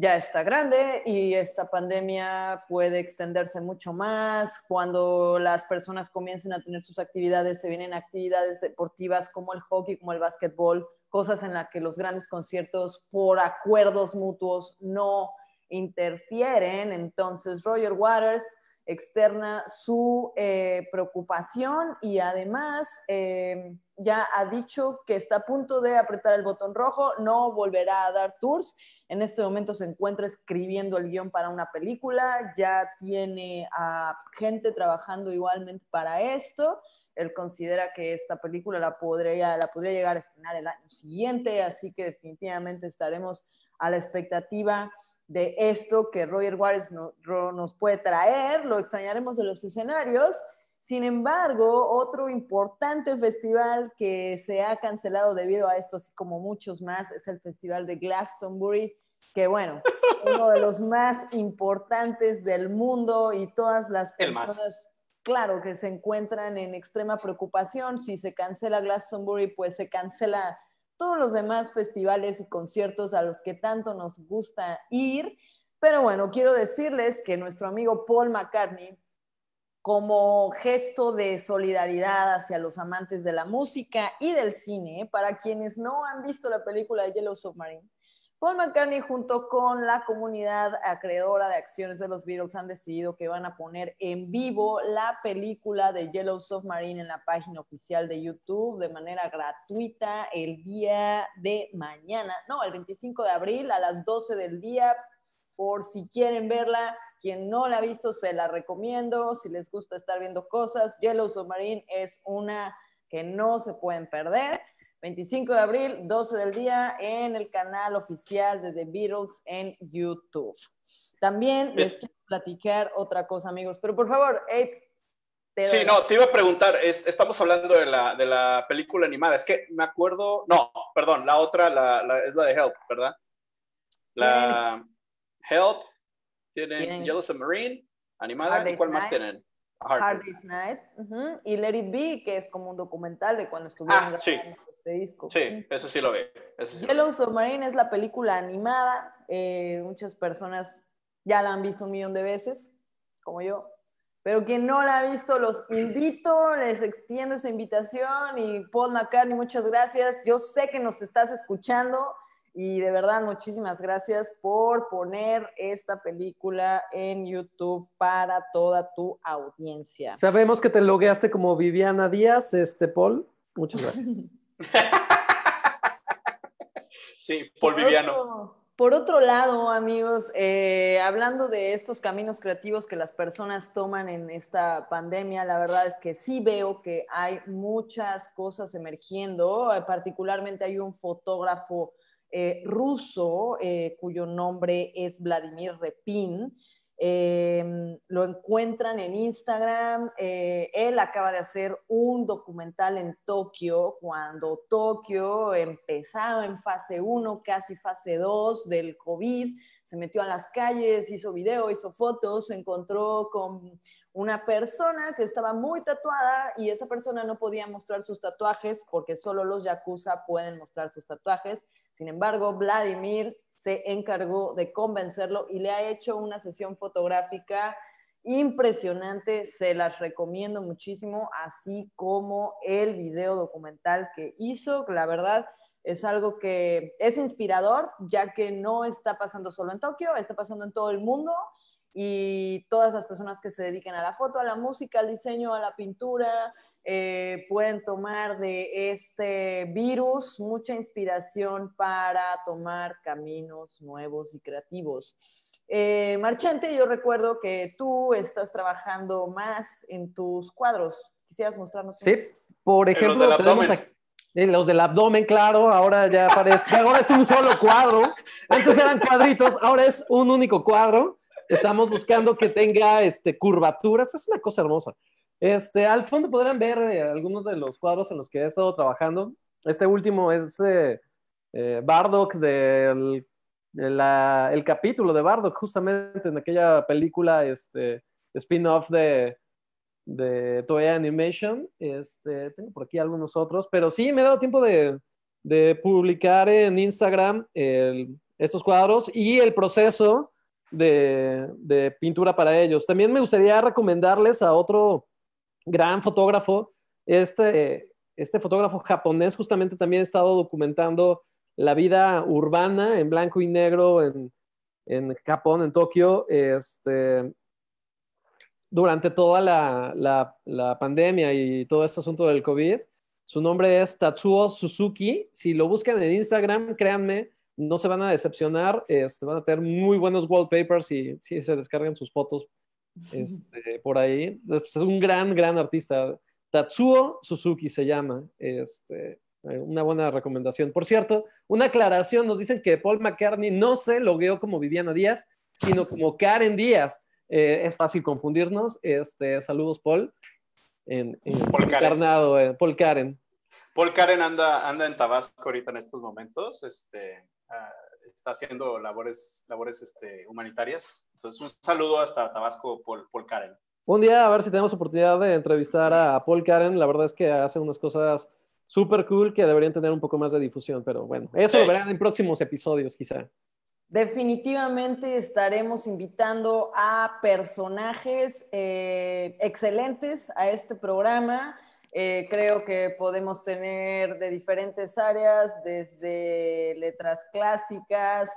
ya está grande y esta pandemia puede extenderse mucho más. Cuando las personas comiencen a tener sus actividades, se vienen actividades deportivas como el hockey, como el básquetbol, cosas en las que los grandes conciertos por acuerdos mutuos no interfieren. Entonces, Roger Waters externa su eh, preocupación y además eh, ya ha dicho que está a punto de apretar el botón rojo, no volverá a dar tours. En este momento se encuentra escribiendo el guion para una película, ya tiene a gente trabajando igualmente para esto. Él considera que esta película la podría, la podría llegar a estrenar el año siguiente, así que definitivamente estaremos a la expectativa de esto que Roger Waters nos puede traer, lo extrañaremos de los escenarios. Sin embargo, otro importante festival que se ha cancelado debido a esto, así como muchos más, es el Festival de Glastonbury, que bueno, uno de los más importantes del mundo y todas las personas, claro, que se encuentran en extrema preocupación. Si se cancela Glastonbury, pues se cancela todos los demás festivales y conciertos a los que tanto nos gusta ir. Pero bueno, quiero decirles que nuestro amigo Paul McCartney como gesto de solidaridad hacia los amantes de la música y del cine, para quienes no han visto la película Yellow Submarine, Paul McCartney junto con la comunidad acreedora de acciones de los Beatles han decidido que van a poner en vivo la película de Yellow Submarine en la página oficial de YouTube de manera gratuita el día de mañana, no, el 25 de abril a las 12 del día, por si quieren verla quien no la ha visto, se la recomiendo. Si les gusta estar viendo cosas, Yellow Submarine es una que no se pueden perder. 25 de abril, 12 del día, en el canal oficial de The Beatles en YouTube. También les quiero platicar otra cosa, amigos, pero por favor, Ed. Sí, no, te iba a preguntar, estamos hablando de la, de la película animada, es que me acuerdo, no, perdón, la otra es la de Help, ¿verdad? La Help, tienen, Yellow Submarine, animada, ¿y cuál más tienen? Hard, Day's Night. Y Let It Be, que es como un documental de cuando estuvieron ah, sí. este disco. Sí, eso sí lo ve. Yellow Submarine es la película animada. Eh, muchas personas ya la han visto un millón de veces, como yo. Pero quien no la ha visto, los invito, les extiendo esa invitación. Y Paul McCartney, muchas gracias. Yo sé que nos estás escuchando y de verdad, muchísimas gracias por poner esta película en YouTube para toda tu audiencia. Sabemos que te logueaste como Viviana Díaz, este Paul. Muchas gracias. sí, Paul Viviano. por otro lado, amigos, eh, hablando de estos caminos creativos que las personas toman en esta pandemia, la verdad es que sí veo que hay muchas cosas emergiendo. Particularmente hay un fotógrafo eh, ruso, eh, cuyo nombre es Vladimir Repin. Em, lo encuentran en Instagram. Eh, él acaba de hacer un documental en Tokio, cuando Tokio empezaba en fase 1, casi fase 2 del COVID. Se metió a las calles, hizo video, hizo fotos, se encontró con una persona que estaba muy tatuada y esa persona no podía mostrar sus tatuajes porque solo los yakuza pueden mostrar sus tatuajes. Sin embargo, Vladimir se encargó de convencerlo y le ha hecho una sesión fotográfica impresionante, se las recomiendo muchísimo, así como el video documental que hizo, la verdad es algo que es inspirador, ya que no está pasando solo en Tokio, está pasando en todo el mundo y todas las personas que se dediquen a la foto, a la música, al diseño, a la pintura, eh, pueden tomar de este virus mucha inspiración para tomar caminos nuevos y creativos. Eh, Marchante, yo recuerdo que tú estás trabajando más en tus cuadros. ¿Quisieras mostrarnos? Sí, por ejemplo, los del abdomen. los del abdomen, claro, ahora ya parece, ahora es un solo cuadro. Antes eran cuadritos, ahora es un único cuadro. Estamos buscando que tenga este, curvaturas, es una cosa hermosa. Este, al fondo podrán ver eh, algunos de los cuadros en los que he estado trabajando. Este último es eh, eh, Bardock del el capítulo de Bardock, justamente en aquella película este, spin-off de, de Toei Animation. Este, tengo por aquí algunos otros, pero sí me he dado tiempo de, de publicar en Instagram estos cuadros y el proceso de, pintura para ellos. También me gustaría recomendarles a otro gran fotógrafo. Este, este fotógrafo japonés justamente también ha estado documentando la vida urbana en blanco y negro en, en Japón, en Tokio, este, durante toda la, la, la, pandemia y todo este asunto del COVID. Su nombre es Tatsuo Suzuki. Si lo buscan en Instagram, créanme, no se van a decepcionar. Este, van a tener muy buenos wallpapers y si se descargan sus fotos este, por ahí. Es un gran, gran artista. Tatsuo Suzuki se llama. Este, eh, una buena recomendación. Por cierto, una aclaración, nos dicen que Paul McCartney no se logueó como Viviana Díaz, sino como Karen Díaz. Eh, es fácil confundirnos. Este, saludos, Paul. En, Paul, Karen. Eh, Paul Karen. Paul Karen anda, anda en Tabasco ahorita en estos momentos. Este, ah, está haciendo labores, labores este, humanitarias. Entonces, un saludo hasta Tabasco, Paul, Paul Karen. Un día a ver si tenemos oportunidad de entrevistar a Paul Karen. La verdad es que hace unas cosas súper cool que deberían tener un poco más de difusión, pero bueno, eso lo verán en próximos episodios quizá. Definitivamente estaremos invitando a personajes eh, excelentes a este programa. Eh, creo que podemos tener de diferentes áreas, desde letras clásicas,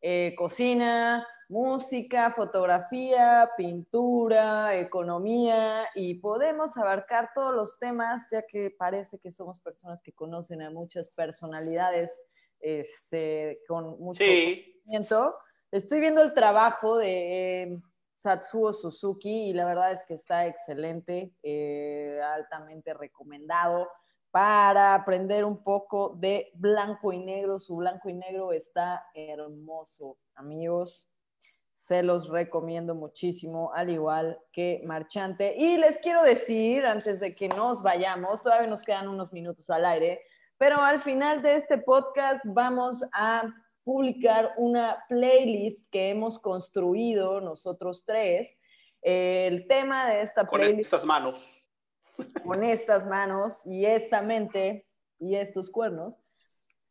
eh, cocina, música, fotografía, pintura, economía, y podemos abarcar todos los temas, ya que parece que somos personas que conocen a muchas personalidades este, con mucho conocimiento. Estoy viendo el trabajo de eh, Satsuo Suzuki y la verdad es que está excelente, eh, altamente recomendado para aprender un poco de blanco y negro. Su blanco y negro está hermoso, amigos. Se los recomiendo muchísimo, al igual que Marchante. Y les quiero decir, antes de que nos vayamos, todavía nos quedan unos minutos al aire, pero al final de este podcast vamos a publicar una playlist que hemos construido nosotros tres. El tema de esta playlist... Con estas manos. Con estas manos y esta mente y estos cuernos.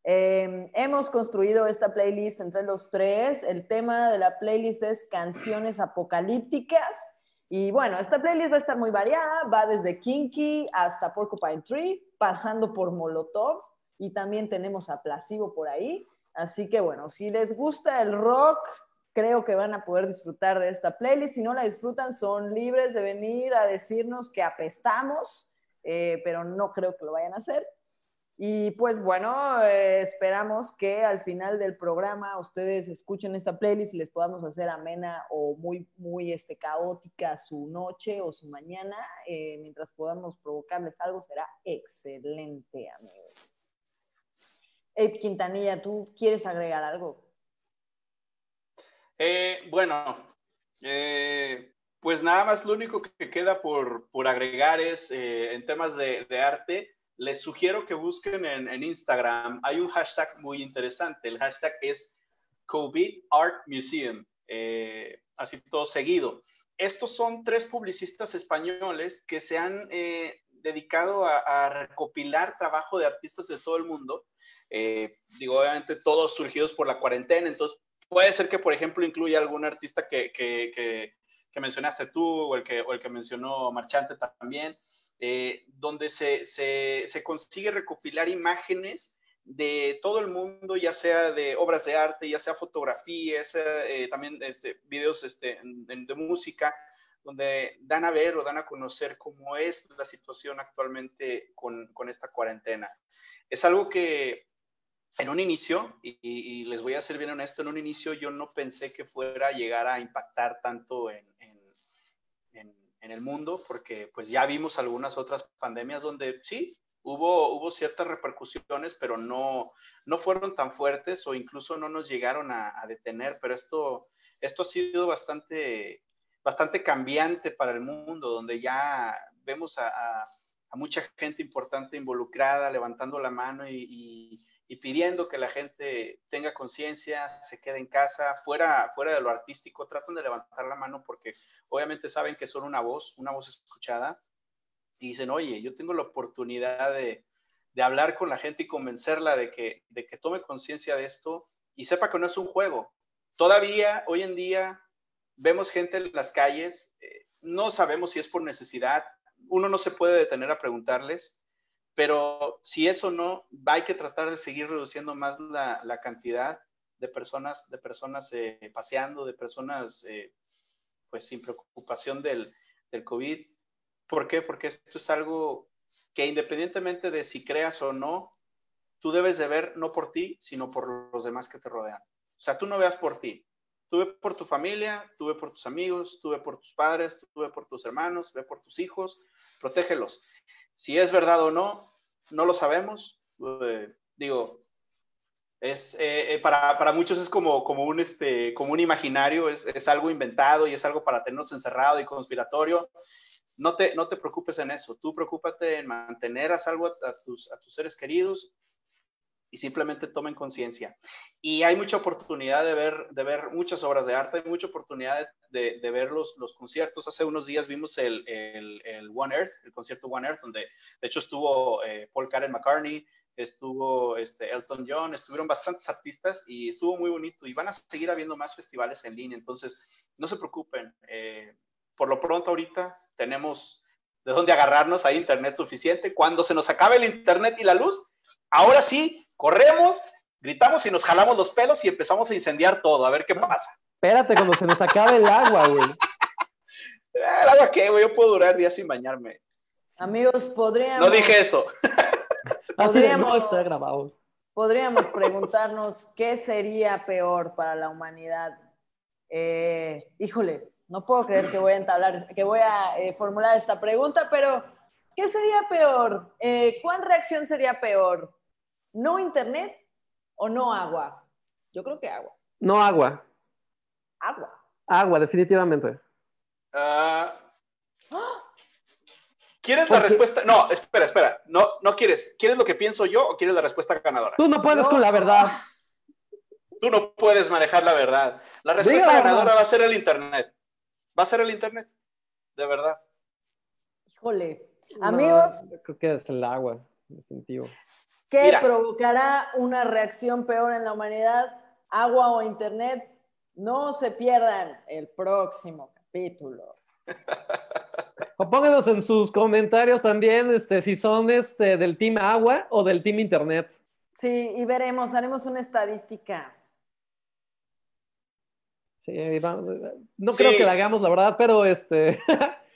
Em, hemos construido esta playlist entre los tres. El tema de la playlist es canciones apocalípticas. Y bueno, esta playlist va a estar muy variada, va desde Kinky hasta Porcupine Tree, pasando por Molotov y también tenemos a Placebo por ahí. Así que bueno, si les gusta el rock, creo que van a poder disfrutar de esta playlist. Si no la disfrutan, son libres de venir a decirnos que apestamos, eh, pero no creo que lo vayan a hacer. Y pues bueno, eh, esperamos que al final del programa ustedes escuchen esta playlist y les podamos hacer amena o muy, muy este, caótica su noche o su mañana. Eh, mientras podamos provocarles algo, será excelente, amigos. Abe Quintanilla, ¿tú quieres agregar algo? Eh, bueno, pues nada más lo único que queda por, por agregar es en temas de, arte les sugiero que busquen en, Instagram. Hay un hashtag muy interesante. El hashtag es COVID Art Museum, eh, así todo seguido. Estos son tres publicistas españoles que se han eh, dedicado a, recopilar trabajo de artistas de todo el mundo. Eh, digo, obviamente todos surgidos por la cuarentena, entonces puede ser que, por ejemplo, incluya algún artista que, que, que, que mencionaste tú o el que, o el que mencionó Marchante también. Eh, donde se, se, consigue recopilar imágenes de todo el mundo, ya sea de obras de arte, ya sea fotografías, eh, también este, videos este, de música, donde dan a ver o dan a conocer cómo es la situación actualmente con, con esta cuarentena. Es algo que en un inicio, y, les voy a ser bien honesto, en un inicio yo no pensé que fuera a llegar a impactar tanto en, el mundo, porque pues ya vimos algunas otras pandemias donde sí, hubo, hubo ciertas repercusiones, pero no, no fueron tan fuertes o incluso no nos llegaron a, detener, pero esto, esto ha sido bastante, bastante cambiante para el mundo, donde ya vemos a, mucha gente importante involucrada, levantando la mano y pidiendo que la gente tenga conciencia, se quede en casa, fuera, fuera de lo artístico, tratan de levantar la mano porque obviamente saben que son una voz, una voz escuchada, y dicen, oye, yo tengo la oportunidad de, de hablar con la gente y convencerla de que, de que tome conciencia de esto y sepa que no es un juego. Todavía, hoy en día, vemos gente en las calles, eh, no sabemos si es por necesidad, uno no se puede detener a preguntarles, pero si eso no, hay que tratar de seguir reduciendo más la, cantidad de personas, de personas eh, paseando, de personas eh, pues sin preocupación del, del COVID. ¿Por qué? Porque esto es algo que independientemente de si creas o no, tú debes de ver no por ti, sino por los demás que te rodean. O sea, tú no veas por ti, tú ve por tu familia, tú ve por tus amigos, tú ve por tus padres, tú ve por tus hermanos, ve por tus hijos, protégelos. Si es verdad o no, no lo sabemos. Eh, digo, es, eh, eh, para, para, muchos es como, como, un, este, como un imaginario, es, es, algo inventado y es algo para tenernos encerrado y conspiratorio. No te, no te preocupes en eso, tú preocúpate en mantener a salvo a, tus, a tus seres queridos y simplemente tomen conciencia. Y hay mucha oportunidad de ver, de ver muchas obras de arte, hay mucha oportunidad de, de ver los, los, conciertos. Hace unos días vimos el, el, One Earth, el concierto One Earth, donde de hecho estuvo eh, Paul Karen McCartney, estuvo este, Elton John, estuvieron bastantes artistas y estuvo muy bonito. Y van a seguir habiendo más festivales en línea, entonces no se preocupen. Eh, por lo pronto ahorita tenemos de dónde agarrarnos, hay internet suficiente. Cuando se nos acabe el internet y la luz, ahora sí, corremos, gritamos y nos jalamos los pelos y empezamos a incendiar todo, a ver qué pasa. Espérate, cuando se nos acabe el agua, güey. ¿El agua qué, güey? Yo puedo durar días sin bañarme. Amigos, podríamos... No dije eso. podríamos, no está grabado. Podríamos preguntarnos qué sería peor para la humanidad. Eh, híjole, no puedo creer que voy a entablar, que voy a eh, formular esta pregunta, pero ¿qué sería peor? Eh, ¿Cuál reacción sería peor? ¿No internet o no agua? Yo creo que agua. No agua. Agua. Agua, definitivamente. Uh, ¿Quieres la respuesta? No, espera, espera. No, no quieres. ¿Quieres lo que pienso yo o quieres la respuesta ganadora? Tú no puedes con la verdad. Tú no puedes manejar la verdad. La respuesta ganadora va a ser el internet. Va a ser el internet. De verdad. Híjole. Amigos. creo que es el agua, definitivo. ¿Qué provocará una reacción peor en la humanidad? ¿Agua o internet? No se pierdan el próximo capítulo. O pónganos en sus comentarios también este, si son este, del team agua o del team internet. Sí, y veremos, haremos una estadística. Sí, no creo que la hagamos, la verdad, pero este.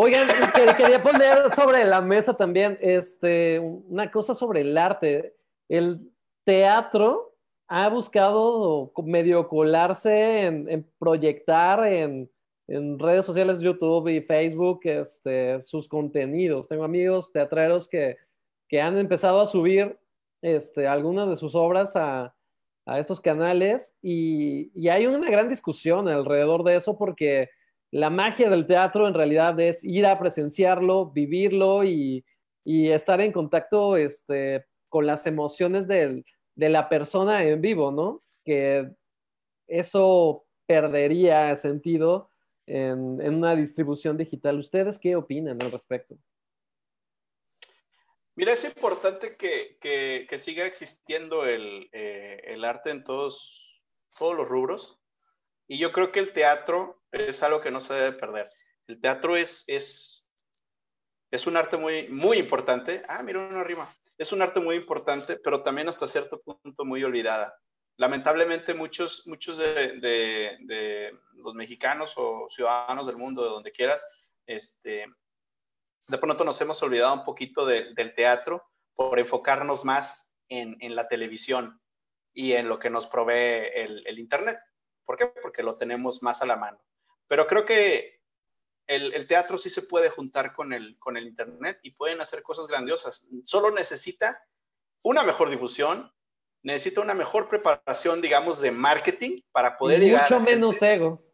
Oigan, quería poner sobre la mesa también este, una cosa sobre el arte. El teatro ha buscado medio colarse en, proyectar en, redes sociales, YouTube y Facebook, este, sus contenidos. Tengo amigos teatreros que, han empezado a subir este, algunas de sus obras a, estos canales y, y, hay una gran discusión alrededor de eso porque la magia del teatro en realidad es ir a presenciarlo, vivirlo y, estar en contacto este, con las emociones de la persona en vivo, ¿no? Que eso perdería sentido en, una distribución digital. ¿Ustedes qué opinan al respecto? Mira, es importante que, siga existiendo el, eh, el, arte en todos los rubros. Y yo creo que el teatro es algo que no se debe perder. El teatro es, es, es un arte muy, muy importante. Ah, mira una rima. Es un arte muy importante, pero también hasta cierto punto muy olvidada. Lamentablemente muchos, muchos de, de, los mexicanos o ciudadanos del mundo, de donde quieras, este, de pronto nos hemos olvidado un poquito del teatro por enfocarnos más en, en, la televisión y en lo que nos provee el, el Internet. ¿Por qué? Porque lo tenemos más a la mano. Pero creo que el, teatro sí se puede juntar con el, con el Internet y pueden hacer cosas grandiosas. Solo necesita una mejor difusión, necesita una mejor preparación, digamos, de marketing para poder y Mucho menos ego.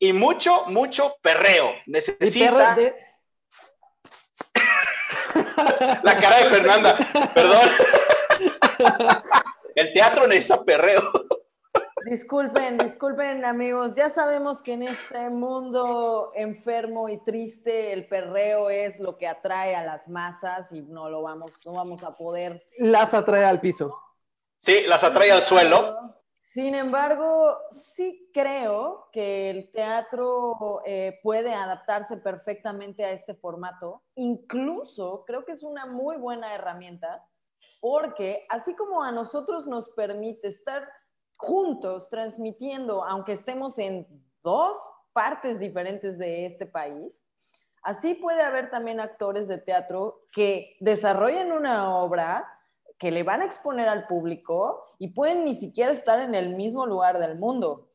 Y mucho, mucho perreo. Necesita. La cara de Fernanda, perdón. El teatro necesita perreo. Disculpen, disculpen amigos, ya sabemos que en este mundo enfermo y triste el perreo es lo que atrae a las masas y no lo vamos, no vamos a poder. Las atrae al piso. Sí, las atrae al suelo. Sin embargo, sí creo que el teatro eh, puede adaptarse perfectamente a este formato. Incluso creo que es una muy buena herramienta porque así como a nosotros nos permite estar juntos transmitiendo, aunque estemos en dos partes diferentes de este país, así puede haber también actores de teatro que desarrollen una obra que le van a exponer al público y pueden ni siquiera estar en el mismo lugar del mundo.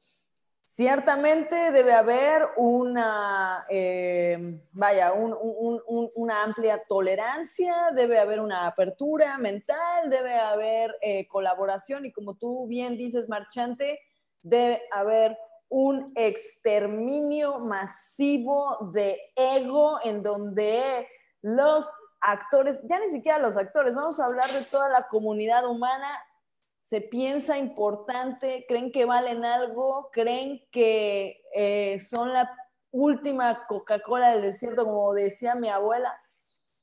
Ciertamente debe haber una, eh, vaya, una amplia tolerancia, debe haber una apertura mental, debe haber eh, colaboración y como tú bien dices, Marchante, debe haber un exterminio masivo de ego en donde los actores, ya ni siquiera los actores, vamos a hablar de toda la comunidad humana. Se piensa importante, creen que valen algo, creen que eh, son la última Coca-Cola del desierto, como decía mi abuela.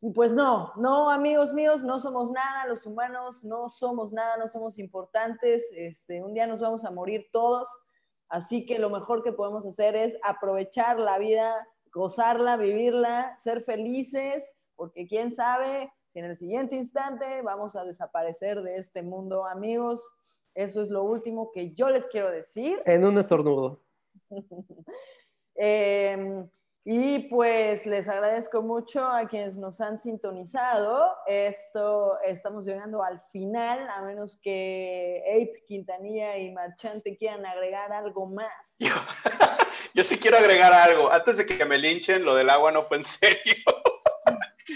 Y pues no, no, amigos míos, no somos nada, los humanos no somos nada, no somos importantes, este, un día nos vamos a morir todos, así que lo mejor que podemos hacer es aprovechar la vida, gozarla, vivirla, ser felices, porque quién sabe si en el siguiente instante vamos a desaparecer de este mundo, amigos. Eso es lo último que yo les quiero decir. En un estornudo. eh, y pues les agradezco mucho a quienes nos han sintonizado. Esto estamos llegando al final, a menos que Ape, Quintanilla y Marchante quieran agregar algo más. Yo, sí quiero agregar algo. Antes de que me linchen, lo del agua no fue en serio.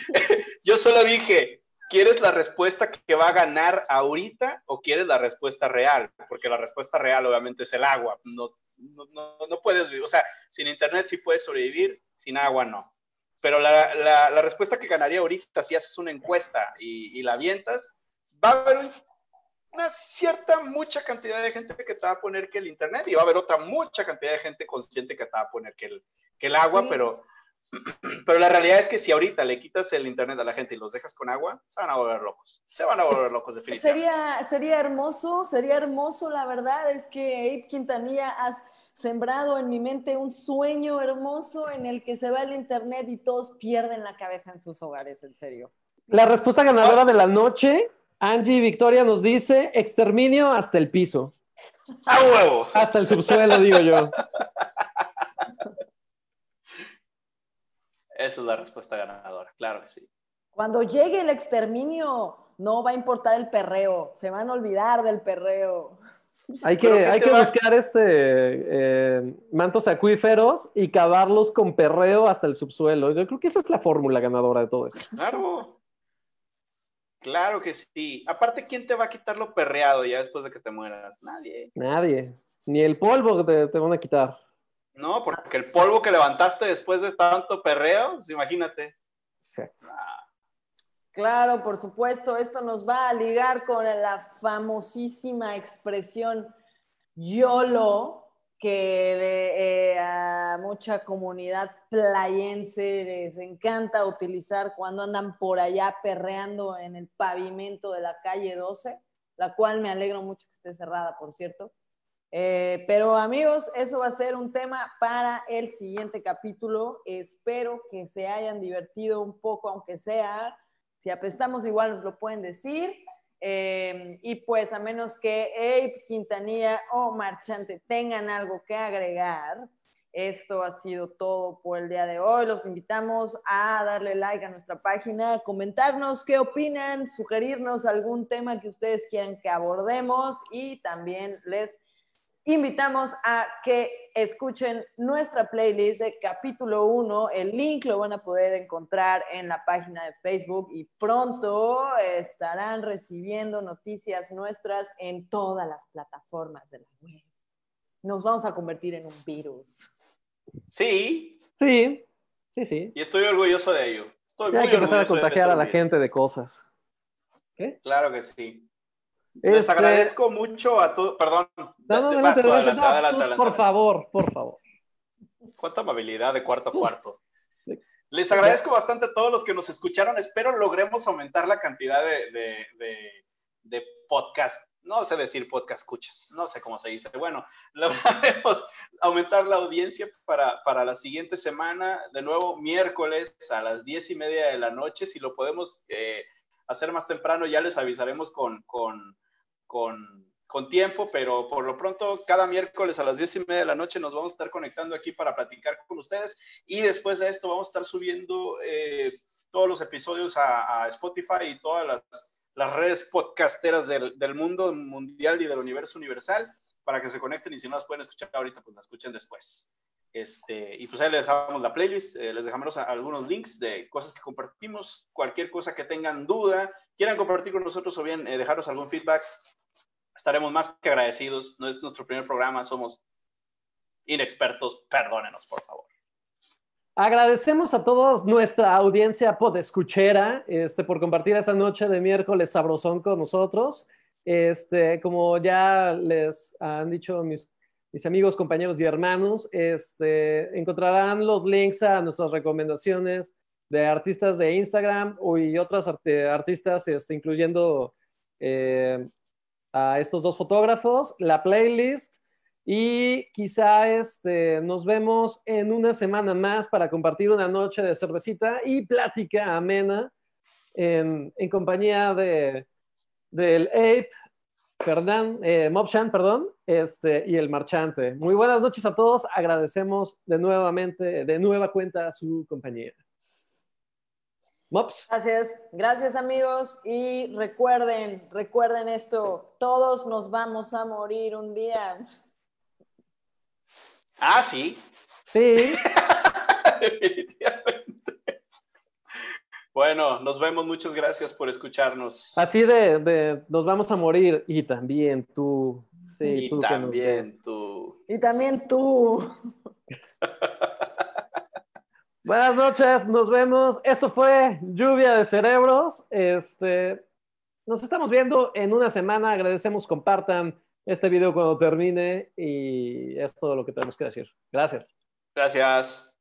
Yo solo dije, ¿quieres la respuesta que va a ganar ahorita o quieres la respuesta real? Porque la respuesta real obviamente es el agua. No, no, no, puedes vivir, o sea, sin internet sí puedes sobrevivir, sin agua no. Pero la, la, respuesta que ganaría ahorita, si haces una encuesta y, la avientas, va a haber una cierta, mucha cantidad de gente que te va a poner que el internet y va a haber otra mucha cantidad de gente consciente que te va a poner que el, que el agua, pero, pero la realidad es que si ahorita le quitas el internet a la gente y los dejas con agua, se van a volver locos. Se van a volver locos definitivamente. Sería, sería hermoso, sería hermoso, la verdad es que Abe Quintanilla has sembrado en mi mente un sueño hermoso en el que se va el internet y todos pierden la cabeza en sus hogares, en serio. La respuesta ganadora de la noche, Angie Victoria nos dice, exterminio hasta el piso. ¡A huevo! Hasta el subsuelo, digo yo. Esa es la respuesta ganadora, claro que sí. Cuando llegue el exterminio, no va a importar el perreo, se van a olvidar del perreo. Hay que, hay que buscar este, eh, mantos acuíferos y cavarlos con perreo hasta el subsuelo. Yo creo que esa es la fórmula ganadora de todo eso. Claro. Claro que sí. Aparte, ¿quién te va a quitar lo perreado ya después de que te mueras? Nadie. Nadie. Ni el polvo te, te van a quitar. No, porque el polvo que levantaste después de tanto perreo, pues imagínate. Exacto. Ah. Claro, por supuesto, esto nos va a ligar con la famosísima expresión YOLO, que eh, a mucha comunidad playense les encanta utilizar cuando andan por allá perreando en el pavimento de la calle 12, la cual me alegro mucho que esté cerrada, por cierto. Eh, pero amigos, eso va a ser un tema para el siguiente capítulo. Espero que se hayan divertido un poco, aunque sea si apestamos igual nos lo pueden decir. Eh, y pues a menos que Ape, Quintanilla o Marchante tengan algo que agregar, esto ha sido todo por el día de hoy. Los invitamos a darle like a nuestra página, comentarnos qué opinan, sugerirnos algún tema que ustedes quieran que abordemos y también les invitamos a que escuchen nuestra playlist de capítulo 1. El link lo van a poder encontrar en la página de Facebook y pronto estarán recibiendo noticias nuestras en todas las plataformas de la web. Nos vamos a convertir en un virus. Sí. Sí, sí, sí. Y estoy orgulloso de ello. Estoy hay que empezar a contagiar a la gente de cosas. ¿Qué? Claro que sí. Les este, agradezco mucho a todos. Perdón. Por favor, por favor. Cuánta amabilidad de cuarto a cuarto. Les agradezco bastante a todos los que nos escucharon. Espero logremos aumentar la cantidad de, de, de, podcast. No sé decir podcast escuchas, no sé cómo se dice. Bueno, lograremos aumentar la audiencia para, para, la siguiente semana. De nuevo, miércoles a las diez y media de la noche. Si lo podemos eh, hacer más temprano, ya les avisaremos con, con con, con, tiempo, pero por lo pronto cada miércoles a las diez y media de la noche nos vamos a estar conectando aquí para platicar con ustedes. Y después de esto vamos a estar subiendo eh, todos los episodios a, Spotify y todas las, las redes podcasteras del, del, mundo mundial y del universo universal para que se conecten. Y si no las pueden escuchar ahorita, pues las escuchen después. Este, y pues ahí les dejamos la playlist, eh, les dejamos algunos links de cosas que compartimos, cualquier cosa que tengan duda, quieran compartir con nosotros o bien eh, dejarnos algún feedback, estaremos más que agradecidos. No es nuestro primer programa, somos inexpertos, perdónenos, por favor. Agradecemos a todos nuestra audiencia podescuchera este, por compartir esta noche de miércoles sabrosón con nosotros. Este, como ya les han dicho mis, mis amigos, compañeros y hermanos, este, encontrarán los links a nuestras recomendaciones de artistas de Instagram y otras artistas, este, incluyendo eh, estos dos fotógrafos, la playlist y quizá este, nos vemos en una semana más para compartir una noche de cervecita y plática amena en, en compañía de, del Ape, Fernán, eh, Mobshan, perdón, este, y el marchante. Muy buenas noches a todos. Agradecemos de nuevamente, de nueva cuenta su compañía. Mops. Gracias, gracias amigos y recuerden, recuerden esto, todos nos vamos a morir un día. Ah, sí. Sí. Definitivamente. Bueno, nos vemos. Muchas gracias por escucharnos. Así de, de nos vamos a morir y también tú. Sí, y tú también tú. Y también tú. Buenas noches, nos vemos. Esto fue Lluvia de Cerebros. Este, nos estamos viendo en una semana. Agradecemos, compartan este video cuando termine y es todo lo que tenemos que decir. Gracias. Gracias.